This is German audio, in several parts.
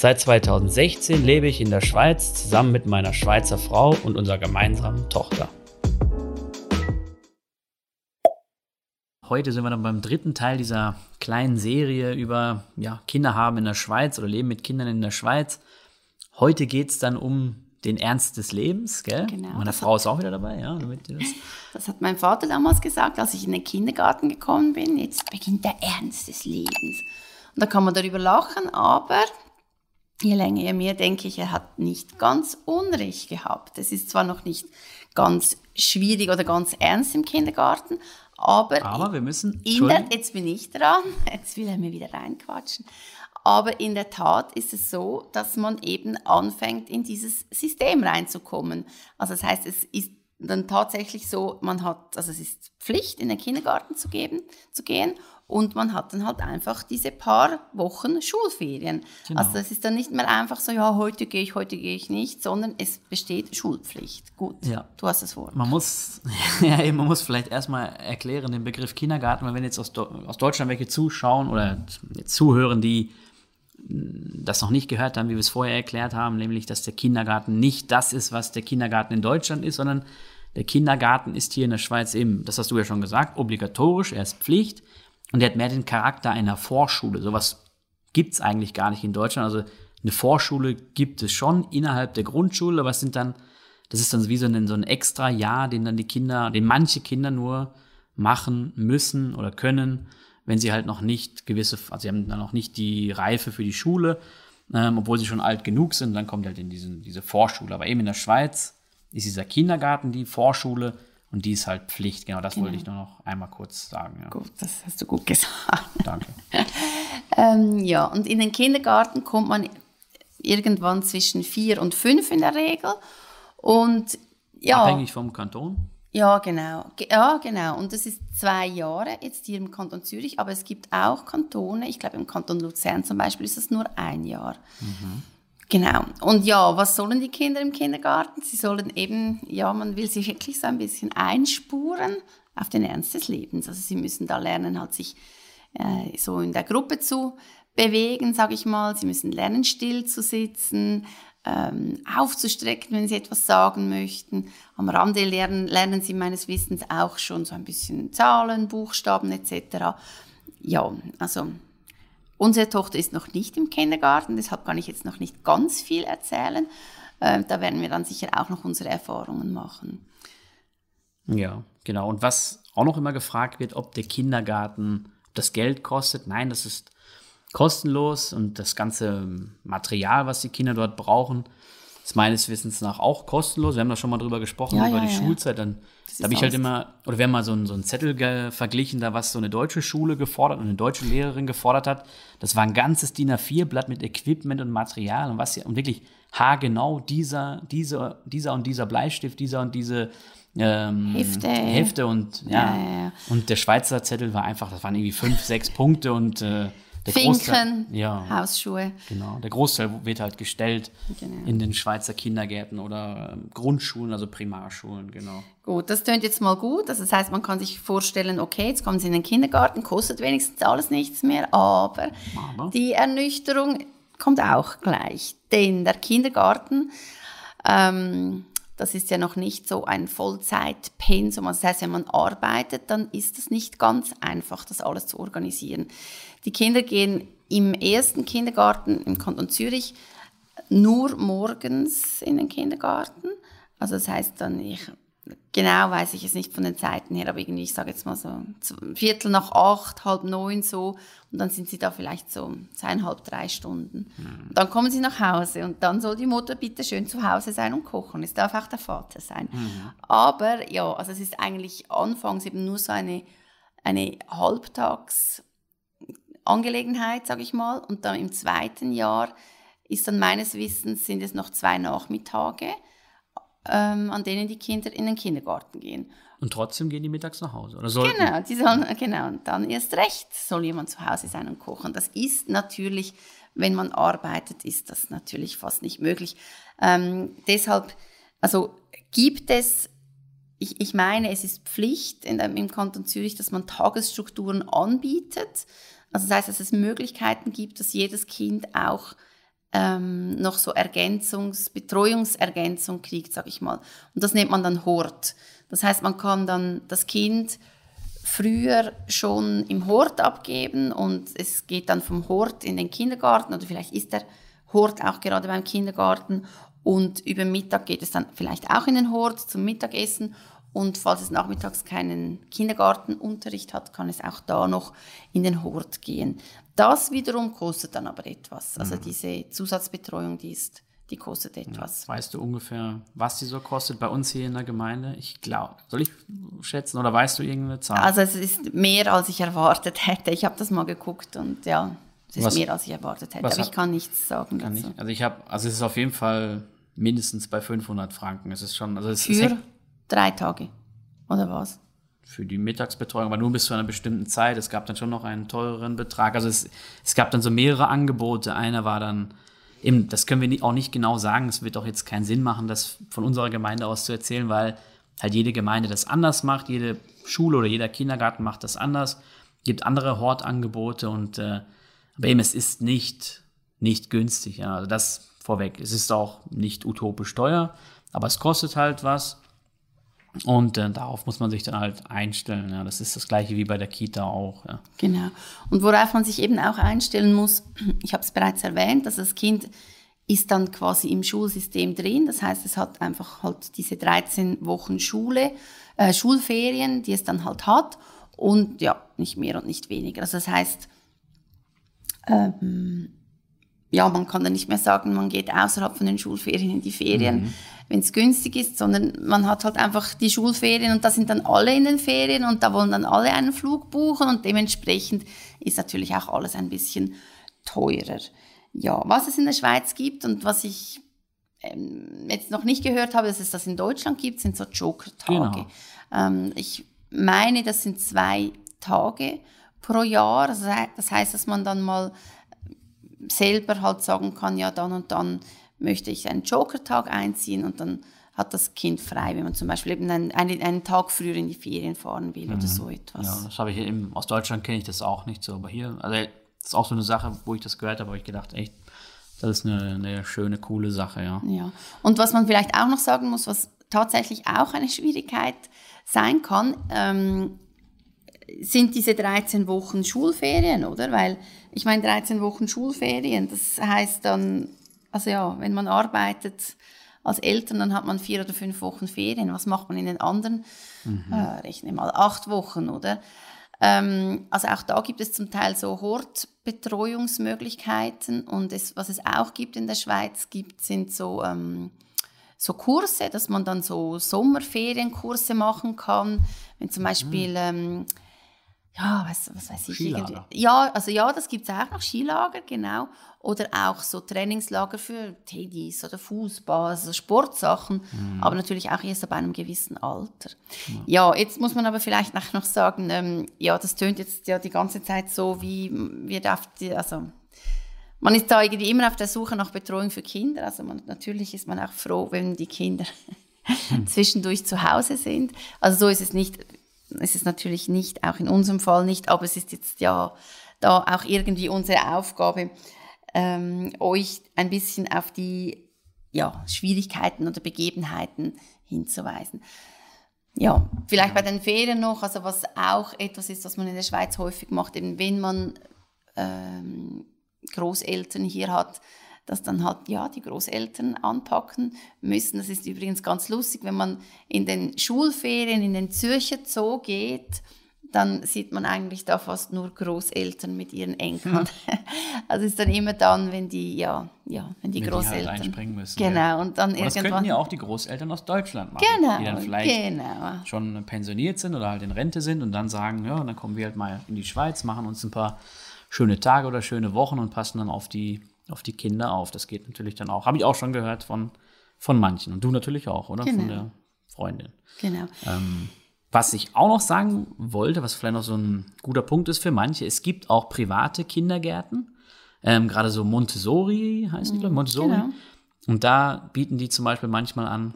Seit 2016 lebe ich in der Schweiz zusammen mit meiner Schweizer Frau und unserer gemeinsamen Tochter. Heute sind wir dann beim dritten Teil dieser kleinen Serie über ja, Kinder haben in der Schweiz oder Leben mit Kindern in der Schweiz. Heute geht es dann um den Ernst des Lebens, gell? Genau. Meine Frau ist auch wieder dabei, ja. Damit das, das hat mein Vater damals gesagt, als ich in den Kindergarten gekommen bin. Jetzt beginnt der Ernst des Lebens. Und da kann man darüber lachen, aber je länger, je mehr denke ich, er hat nicht ganz Unrecht gehabt. Es ist zwar noch nicht ganz schwierig oder ganz ernst im Kindergarten, aber, aber wir müssen. Der, jetzt bin ich dran, jetzt will er mir wieder reinquatschen. Aber in der Tat ist es so, dass man eben anfängt, in dieses System reinzukommen. Also das heißt, es ist dann tatsächlich so, man hat, also es ist Pflicht, in den Kindergarten zu, geben, zu gehen und man hat dann halt einfach diese paar Wochen Schulferien. Genau. Also das ist dann nicht mehr einfach so, ja, heute gehe ich, heute gehe ich nicht, sondern es besteht Schulpflicht. Gut, ja. du hast das Wort. Man muss, ja, man muss vielleicht erstmal erklären den Begriff Kindergarten, weil wenn jetzt aus, aus Deutschland welche zuschauen oder zuhören, die das noch nicht gehört haben, wie wir es vorher erklärt haben, nämlich, dass der Kindergarten nicht das ist, was der Kindergarten in Deutschland ist, sondern der Kindergarten ist hier in der Schweiz eben, das hast du ja schon gesagt, obligatorisch, er ist Pflicht und er hat mehr den Charakter einer Vorschule. Sowas gibt es eigentlich gar nicht in Deutschland. Also eine Vorschule gibt es schon innerhalb der Grundschule, aber es sind dann, das ist dann wie so ein, so ein extra Jahr, den dann die Kinder, den manche Kinder nur machen müssen oder können, wenn sie halt noch nicht gewisse, also sie haben dann noch nicht die Reife für die Schule, ähm, obwohl sie schon alt genug sind, dann kommt halt in diesen, diese Vorschule. Aber eben in der Schweiz ist dieser Kindergarten die Vorschule und die ist halt Pflicht. Genau, das genau. wollte ich nur noch einmal kurz sagen. Ja. Gut, das hast du gut gesagt. Danke. ähm, ja, und in den Kindergarten kommt man irgendwann zwischen vier und fünf in der Regel. Und ja. Abhängig vom Kanton? Ja, genau. Ja, genau. Und das ist zwei Jahre jetzt hier im Kanton Zürich, aber es gibt auch Kantone, ich glaube im Kanton Luzern zum Beispiel ist es nur ein Jahr. Mhm. Genau. Und ja, was sollen die Kinder im Kindergarten? Sie sollen eben, ja, man will sie wirklich so ein bisschen einspuren auf den Ernst des Lebens. Also sie müssen da lernen, halt sich äh, so in der Gruppe zu bewegen, sage ich mal. Sie müssen lernen, still zu sitzen, ähm, aufzustrecken, wenn sie etwas sagen möchten. Am Rande lernen, lernen sie meines Wissens auch schon so ein bisschen Zahlen, Buchstaben etc. Ja, also Unsere Tochter ist noch nicht im Kindergarten, deshalb kann ich jetzt noch nicht ganz viel erzählen. Äh, da werden wir dann sicher auch noch unsere Erfahrungen machen. Ja, genau. Und was auch noch immer gefragt wird, ob der Kindergarten das Geld kostet. Nein, das ist kostenlos und das ganze Material, was die Kinder dort brauchen, ist meines Wissens nach auch kostenlos. Wir haben da schon mal drüber gesprochen, ja, über ja, die ja. Schulzeit. Dann da habe ich halt immer, oder wir haben mal so einen, so einen Zettel verglichen, da was so eine deutsche Schule gefordert und eine deutsche Lehrerin gefordert hat. Das war ein ganzes DIN A4-Blatt mit Equipment und Material und was ja, und wirklich haargenau dieser, dieser, dieser und dieser Bleistift, dieser und diese ähm, Hefte. Hefte und ja, Und der Schweizer Zettel war einfach, das waren irgendwie fünf, sechs Punkte und äh, der Finken, ja, Hausschuhe. Genau, der Großteil wird halt gestellt genau. in den Schweizer Kindergärten oder ähm, Grundschulen, also Primarschulen, genau. Gut, das tönt jetzt mal gut. Also das heißt, man kann sich vorstellen, okay, jetzt kommen Sie in den Kindergarten, kostet wenigstens alles nichts mehr, aber, aber. die Ernüchterung kommt auch gleich. Denn der Kindergarten ähm, das ist ja noch nicht so ein Vollzeitpensum. Also das heißt, wenn man arbeitet, dann ist es nicht ganz einfach, das alles zu organisieren. Die Kinder gehen im ersten Kindergarten im Kanton Zürich nur morgens in den Kindergarten. Also das heißt dann, ich genau weiß ich es nicht von den Zeiten her, aber irgendwie, ich sage jetzt mal so Viertel nach acht, halb neun so und dann sind sie da vielleicht so zweieinhalb, drei Stunden. Mhm. Dann kommen sie nach Hause und dann soll die Mutter bitte schön zu Hause sein und kochen. Es darf auch der Vater sein. Mhm. Aber ja, also es ist eigentlich anfangs eben nur so eine, eine Halbtagsangelegenheit, sage ich mal. Und dann im zweiten Jahr ist dann meines Wissens sind es noch zwei Nachmittage ähm, an denen die Kinder in den Kindergarten gehen. Und trotzdem gehen die mittags nach Hause, oder sollten? Genau, die sollen, genau. Und dann erst recht soll jemand zu Hause sein und kochen. Das ist natürlich, wenn man arbeitet, ist das natürlich fast nicht möglich. Ähm, deshalb, also gibt es ich, ich meine, es ist Pflicht in im Kanton Zürich, dass man Tagesstrukturen anbietet. Also das heißt, dass es Möglichkeiten gibt, dass jedes Kind auch ähm, noch so Ergänzungs-, Betreuungsergänzung kriegt, sag ich mal. Und das nennt man dann Hort. Das heißt, man kann dann das Kind früher schon im Hort abgeben und es geht dann vom Hort in den Kindergarten oder vielleicht ist der Hort auch gerade beim Kindergarten und über Mittag geht es dann vielleicht auch in den Hort zum Mittagessen. Und falls es nachmittags keinen Kindergartenunterricht hat, kann es auch da noch in den Hort gehen. Das wiederum kostet dann aber etwas. Also mhm. diese Zusatzbetreuung, die ist, die kostet etwas. Ja, weißt du ungefähr, was die so kostet bei uns hier in der Gemeinde? Ich glaube, soll ich schätzen oder weißt du irgendeine Zahl? Also es ist mehr, als ich erwartet hätte. Ich habe das mal geguckt und ja, es ist was, mehr, als ich erwartet hätte. Aber ich kann nichts sagen kann dazu. Ich, also ich habe, also es ist auf jeden Fall mindestens bei 500 Franken. Es ist schon, also es Für ist drei Tage oder was? Für die Mittagsbetreuung, aber nur bis zu einer bestimmten Zeit. Es gab dann schon noch einen teureren Betrag. Also es, es gab dann so mehrere Angebote. Einer war dann eben, das können wir auch nicht genau sagen. Es wird auch jetzt keinen Sinn machen, das von unserer Gemeinde aus zu erzählen, weil halt jede Gemeinde das anders macht. Jede Schule oder jeder Kindergarten macht das anders. Gibt andere Hortangebote und äh, aber eben es ist nicht nicht günstig. Ja. Also das vorweg. Es ist auch nicht utopisch teuer, aber es kostet halt was. Und äh, darauf muss man sich dann halt einstellen. Ja. Das ist das gleiche wie bei der Kita auch. Ja. Genau. Und worauf man sich eben auch einstellen muss, ich habe es bereits erwähnt, dass das Kind ist dann quasi im Schulsystem drin. Das heißt, es hat einfach halt diese 13 Wochen Schule, äh, Schulferien, die es dann halt hat. Und ja, nicht mehr und nicht weniger. Also das heißt, ähm, ja, man kann dann nicht mehr sagen, man geht außerhalb von den Schulferien in die Ferien, mhm. Wenn es günstig ist, sondern man hat halt einfach die Schulferien und da sind dann alle in den Ferien und da wollen dann alle einen Flug buchen und dementsprechend ist natürlich auch alles ein bisschen teurer. Ja, was es in der Schweiz gibt und was ich ähm, jetzt noch nicht gehört habe, dass es das in Deutschland gibt, sind so Joker-Tage. Genau. Ähm, ich meine, das sind zwei Tage pro Jahr. Das heißt, dass man dann mal selber halt sagen kann, ja, dann und dann möchte ich einen Joker-Tag einziehen und dann hat das Kind frei, wenn man zum Beispiel eben einen, einen, einen Tag früher in die Ferien fahren will mhm. oder so etwas. Ja, das habe ich eben, aus Deutschland kenne ich das auch nicht so, aber hier, also das ist auch so eine Sache, wo ich das gehört habe, habe ich gedacht, echt, das ist eine, eine schöne, coole Sache, ja. Ja, und was man vielleicht auch noch sagen muss, was tatsächlich auch eine Schwierigkeit sein kann, ähm, sind diese 13 Wochen Schulferien, oder? Weil ich meine, 13 Wochen Schulferien, das heißt dann, also ja, wenn man arbeitet als Eltern, dann hat man vier oder fünf Wochen Ferien. Was macht man in den anderen? Mhm. Äh, rechne mal acht Wochen, oder? Ähm, also auch da gibt es zum Teil so Hortbetreuungsmöglichkeiten und es, was es auch gibt in der Schweiz, gibt, sind so, ähm, so Kurse, dass man dann so Sommerferienkurse machen kann. Wenn zum Beispiel mhm. ähm, ja, was, was weiß ich. Skilager. Ja, also ja, das gibt es auch noch, Skilager, genau. Oder auch so Trainingslager für Teddys oder Fußball, also Sportsachen, mhm. aber natürlich auch erst ab einem gewissen Alter. Ja. ja, jetzt muss man aber vielleicht noch sagen, ähm, ja, das tönt jetzt ja die ganze Zeit so, wie wir darf, die, also man ist da irgendwie immer auf der Suche nach Betreuung für Kinder. Also man, natürlich ist man auch froh, wenn die Kinder hm. zwischendurch zu Hause sind. Also so ist es nicht ist es natürlich nicht, auch in unserem Fall nicht, aber es ist jetzt ja da auch irgendwie unsere Aufgabe, ähm, euch ein bisschen auf die ja, Schwierigkeiten oder Begebenheiten hinzuweisen. Ja, vielleicht bei den Ferien noch, also was auch etwas ist, was man in der Schweiz häufig macht, eben wenn man ähm, Großeltern hier hat, dass dann halt ja die Großeltern anpacken müssen. Das ist übrigens ganz lustig, wenn man in den Schulferien in den Zürcher Zoo geht, dann sieht man eigentlich da fast nur Großeltern mit ihren Enkeln. Hm. Also ist dann immer dann, wenn die ja, ja, wenn die wenn Großeltern die halt einspringen müssen. Genau ja. und dann und das könnten ja auch die Großeltern aus Deutschland machen, genau, die dann vielleicht genau. schon pensioniert sind oder halt in Rente sind und dann sagen, ja, dann kommen wir halt mal in die Schweiz, machen uns ein paar schöne Tage oder schöne Wochen und passen dann auf die auf die Kinder auf. Das geht natürlich dann auch. Habe ich auch schon gehört von, von manchen. Und du natürlich auch, oder? Genau. Von der Freundin. Genau. Ähm, was ich auch noch sagen wollte, was vielleicht noch so ein guter Punkt ist für manche, es gibt auch private Kindergärten, ähm, gerade so Montessori heißt die, glaube ich, Montessori. Genau. Und da bieten die zum Beispiel manchmal an,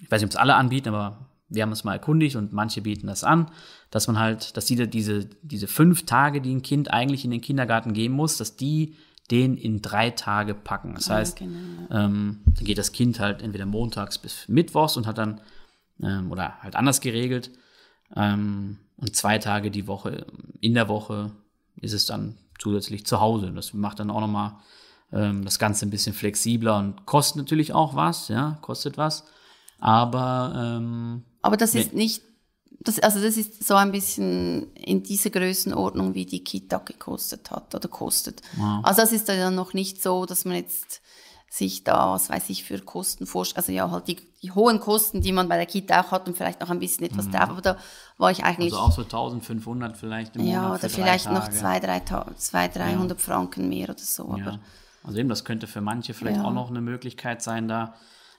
ich weiß nicht, ob es alle anbieten, aber wir haben es mal erkundigt und manche bieten das an, dass man halt, dass die diese, diese fünf Tage, die ein Kind eigentlich in den Kindergarten gehen muss, dass die den in drei Tage packen. Das heißt, genau, ähm, dann geht das Kind halt entweder montags bis mittwochs und hat dann, ähm, oder halt anders geregelt, ähm, und zwei Tage die Woche, in der Woche ist es dann zusätzlich zu Hause. Das macht dann auch nochmal ähm, das Ganze ein bisschen flexibler und kostet natürlich auch was, ja, kostet was. Aber ähm, Aber das ist nicht, das, also das ist so ein bisschen in dieser Größenordnung, wie die Kita gekostet hat oder kostet. Also das ist dann noch nicht so, dass man jetzt sich da, was weiß ich, für Kosten vorstellt. Also ja, halt die, die hohen Kosten, die man bei der Kita auch hat und vielleicht noch ein bisschen etwas drauf. Aber da war ich eigentlich, also auch so 1500 vielleicht im Monat. ja, oder vielleicht noch Tage. zwei, drei, Ta- zwei 300 Franken mehr oder so. Aber Ja. Also eben, das könnte für manche vielleicht Ja. auch noch eine Möglichkeit sein, da,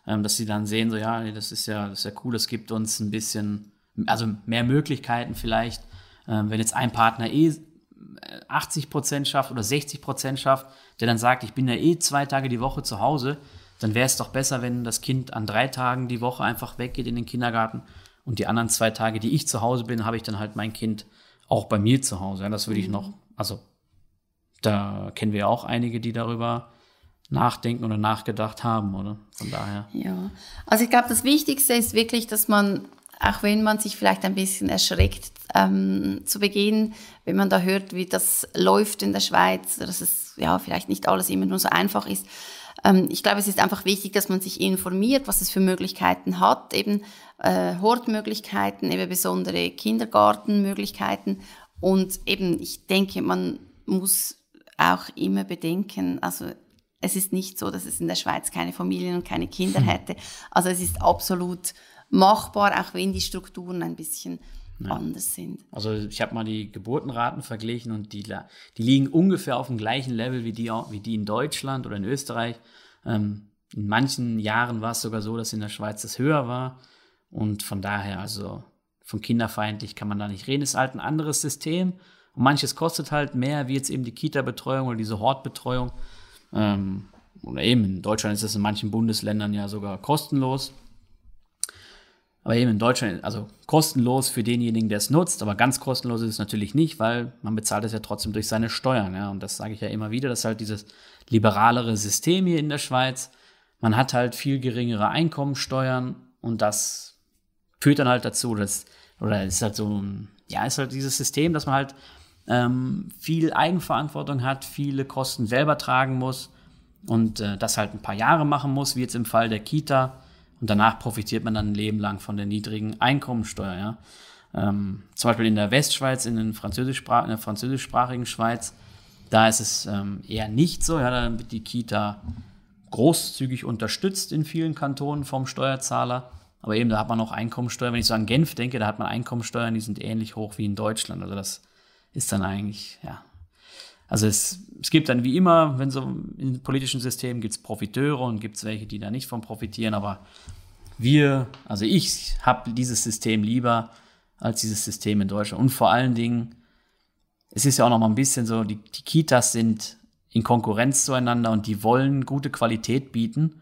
ähm, dass sie dann sehen, so ja, das ist ja, das ist ja cool, das gibt uns ein bisschen, also mehr Möglichkeiten vielleicht, ähm, wenn jetzt ein Partner eh äh, 80 Prozent schafft oder 60 Prozent schafft, der dann sagt, ich bin ja eh zwei Tage die Woche zu Hause, dann wäre es doch besser, wenn das Kind an drei Tagen die Woche einfach weggeht in den Kindergarten und die anderen zwei Tage, die ich zu Hause bin, habe ich dann halt mein Kind auch bei mir zu Hause. Ja, das würde ich noch, also da kennen wir ja auch einige, die darüber nachdenken oder nachgedacht haben, oder? Von daher. Ja, also ich glaube, das Wichtigste ist wirklich, dass man, auch wenn man sich vielleicht ein bisschen erschreckt ähm, zu Beginn, wenn man da hört, wie das läuft in der Schweiz, dass es ja vielleicht nicht alles immer nur so einfach ist. Ähm, ich glaube, es ist einfach wichtig, dass man sich informiert, was es für Möglichkeiten hat, eben äh, Hortmöglichkeiten, eben besondere Kindergartenmöglichkeiten und eben, ich denke, man muss auch immer bedenken, also es ist nicht so, dass es in der Schweiz keine Familien und keine Kinder hätte. Also es ist absolut machbar, auch wenn die Strukturen ein bisschen anders sind. Also ich habe mal die Geburtenraten verglichen und die, die liegen ungefähr auf dem gleichen Level wie die, wie die in Deutschland oder in Österreich. Ähm, in manchen Jahren war es sogar so, dass in der Schweiz das höher war. Und von daher, also von kinderfeindlich kann man da nicht reden. Es ist halt ein anderes System. Und manches kostet halt mehr, wie jetzt eben die Kita-Betreuung oder diese Hortbetreuung. Ähm, oder eben in Deutschland ist es in manchen Bundesländern ja sogar kostenlos. Aber eben in Deutschland, also kostenlos für denjenigen, der es nutzt, aber ganz kostenlos ist es natürlich nicht, weil man bezahlt es ja trotzdem durch seine Steuern. Ja? Und das sage ich ja immer wieder, das ist halt dieses liberalere System hier in der Schweiz. Man hat halt viel geringere Einkommensteuern und das führt dann halt dazu, dass, oder ist halt so, ja, ist halt dieses System, dass man halt ähm, viel Eigenverantwortung hat, viele Kosten selber tragen muss und äh, das halt ein paar Jahre machen muss, wie jetzt im Fall der Kita. Und danach profitiert man dann ein Leben lang von der niedrigen Einkommensteuer. Ja? Ähm, zum Beispiel in der Westschweiz, in, den Französischsprach in der französischsprachigen Schweiz, da ist es ähm, eher nicht so. Ja, da wird die Kita großzügig unterstützt in vielen Kantonen vom Steuerzahler. Aber eben, da hat man auch Einkommensteuer. Wenn ich so an Genf denke, da hat man Einkommensteuern, die sind ähnlich hoch wie in Deutschland. Also das ist dann eigentlich, ja. Also es, es gibt dann wie immer, wenn so in politischen Systemen gibt es Profiteure und gibt es welche, die da nicht von profitieren. Aber wir, also ich habe dieses System lieber als dieses System in Deutschland. Und vor allen Dingen, es ist ja auch noch mal ein bisschen so, die, die Kitas sind in Konkurrenz zueinander und die wollen gute Qualität bieten.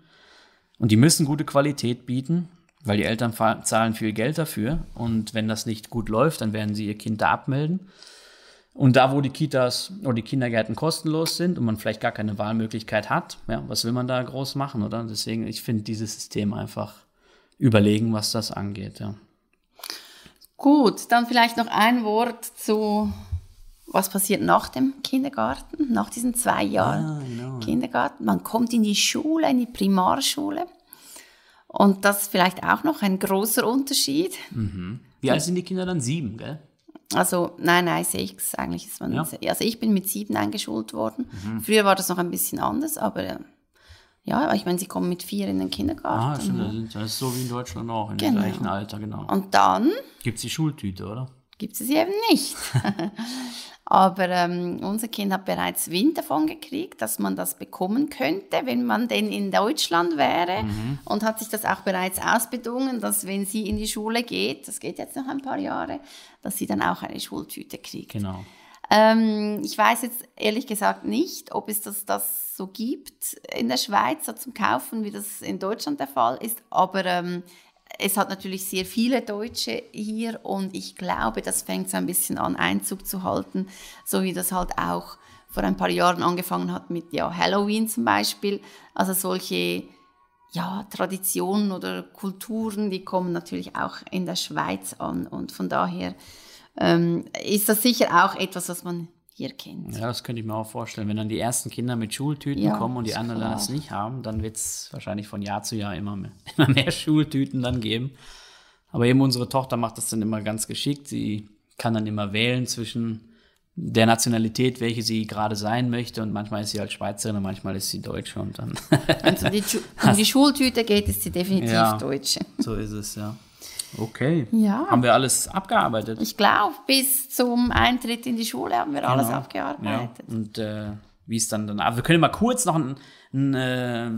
Und die müssen gute Qualität bieten, weil die Eltern zahlen viel Geld dafür. Und wenn das nicht gut läuft, dann werden sie ihr Kind da abmelden. Und da, wo die Kitas oder die Kindergärten kostenlos sind und man vielleicht gar keine Wahlmöglichkeit hat, ja, was will man da groß machen, oder? Deswegen, ich finde dieses System einfach überlegen, was das angeht, ja. Gut, dann vielleicht noch ein Wort zu, was passiert nach dem Kindergarten, nach diesen zwei Jahren Ah, genau. Kindergarten. Man kommt in die Schule, in die Primarschule. Und das ist vielleicht auch noch ein großer Unterschied. Wie alt sind die Kinder dann? Sieben, gell? Also, nein, nein, sechs eigentlich ist man. Ja. Also ich bin mit sieben eingeschult worden. Mhm. Früher war das noch ein bisschen anders, aber äh, ja, ich meine, sie kommen mit vier in den Kindergarten. Ah, stimmt, das ist- das ist so wie in Deutschland auch, in Genau. dem gleichen Alter, genau. Und dann Gibt es die Schultüte, oder? gibt es sie eben nicht. Aber ähm, unser Kind hat bereits Wind davon gekriegt, dass man das bekommen könnte, wenn man denn in Deutschland wäre. Mhm. Und hat sich das auch bereits ausbedungen, dass wenn sie in die Schule geht, das geht jetzt noch ein paar Jahre, dass sie dann auch eine Schultüte kriegt. Genau. Ähm, ich weiß jetzt ehrlich gesagt nicht, ob es das, das so gibt in der Schweiz so zum Kaufen, wie das in Deutschland der Fall ist. Aber ähm, es hat natürlich sehr viele Deutsche hier und ich glaube, das fängt so ein bisschen an Einzug zu halten, so wie das halt auch vor ein paar Jahren angefangen hat mit ja, Halloween zum Beispiel. Also solche ja, Traditionen oder Kulturen, die kommen natürlich auch in der Schweiz an und von daher ähm, ist das sicher auch etwas, was man hier kennt. Ja, das könnte ich mir auch vorstellen. Wenn dann die ersten Kinder mit Schultüten ja, kommen und die anderen das nicht haben, dann wird es wahrscheinlich von Jahr zu Jahr immer mehr, immer mehr Schultüten dann geben. Aber eben unsere Tochter macht das dann immer ganz geschickt. Sie kann dann immer wählen zwischen der Nationalität, welche sie gerade sein möchte. Und manchmal ist sie halt Schweizerin und manchmal ist sie Deutsche. Und dann also die, um die Schultüte geht, ist sie definitiv ja, Deutsche. So ist es, ja. Okay. Ja. Haben wir alles abgearbeitet? Ich glaube, bis zum Eintritt in die Schule haben wir genau. alles abgearbeitet. Ja. Und äh, wie es dann danach. Wir können mal kurz noch ein, ein äh,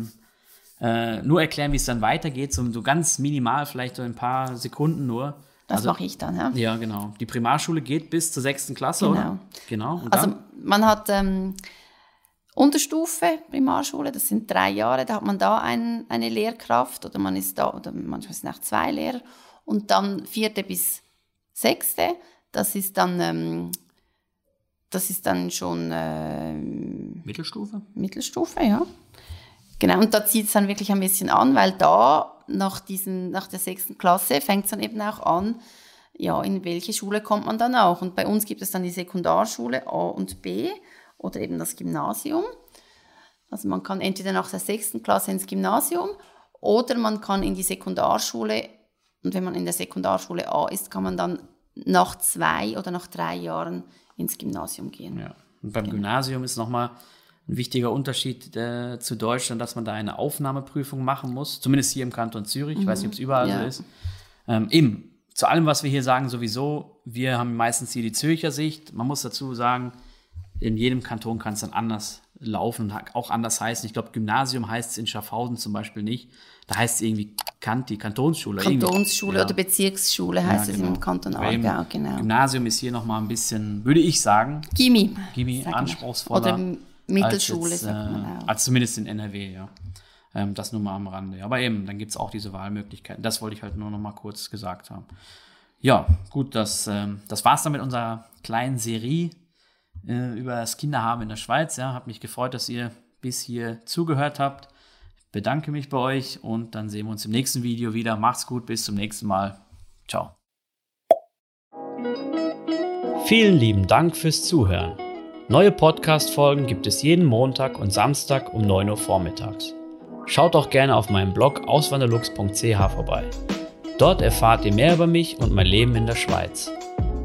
äh, nur erklären, wie es dann weitergeht, so, so ganz minimal, vielleicht so ein paar Sekunden nur. Das also, mache ich dann, ja. Ja, genau. Die Primarschule geht bis zur sechsten Klasse, genau. oder? Genau. also man hat ähm, Unterstufe, Primarschule, das sind drei Jahre, da hat man da ein, eine Lehrkraft oder man ist da, oder manchmal sind auch zwei Lehrer und dann vierte bis sechste, das ist dann, ähm, das ist dann schon äh, Mittelstufe? Mittelstufe, ja. Genau, und da zieht es dann wirklich ein bisschen an, weil da nach, diesen, nach der sechsten Klasse fängt es dann eben auch an, ja, in welche Schule kommt man dann auch. Und bei uns gibt es dann die Sekundarschule A und B oder eben das Gymnasium. Also man kann entweder nach der sechsten Klasse ins Gymnasium oder man kann in die Sekundarschule und wenn man in der Sekundarschule A ist, kann man dann nach zwei oder nach drei Jahren ins Gymnasium gehen. Ja. Und beim genau. Gymnasium ist nochmal ein wichtiger Unterschied äh, zu Deutschland, dass man da eine Aufnahmeprüfung machen muss, zumindest hier im Kanton Zürich. Mhm. Ich weiß nicht, ob es überall ja. so ist. Ähm, eben, zu allem, was wir hier sagen, sowieso, wir haben meistens hier die Zürcher Sicht. Man muss dazu sagen, in jedem Kanton kann es dann anders laufen und auch anders heißen. Ich glaube, Gymnasium heißt es in Schaffhausen zum Beispiel nicht. Da heißt es irgendwie Kanti, Kantonsschule. Kantonsschule ja. oder Bezirksschule heißt ja, genau. es im Kanton Aargau, genau. Gymnasium ist hier nochmal ein bisschen, würde ich sagen, Gimmi. Gimmi, anspruchsvoller. Oder Mittelschule, als, jetzt, äh, als zumindest in NRW, ja. Ähm, das nur mal am Rande. Aber eben, dann gibt es auch diese Wahlmöglichkeiten. Das wollte ich halt nur noch mal kurz gesagt haben. Ja, gut, das, ähm, das war es dann mit unserer kleinen Serie äh, über das Kinderhaben in der Schweiz. Ja, habe mich gefreut, dass ihr bis hier zugehört habt. Ich bedanke mich bei euch und dann sehen wir uns im nächsten Video wieder. Macht's gut, bis zum nächsten Mal. Ciao. Vielen lieben Dank fürs Zuhören. Neue Podcast-Folgen gibt es jeden Montag und Samstag um 9 Uhr vormittags. Schaut auch gerne auf meinem Blog auswanderlux.ch vorbei. Dort erfahrt ihr mehr über mich und mein Leben in der Schweiz.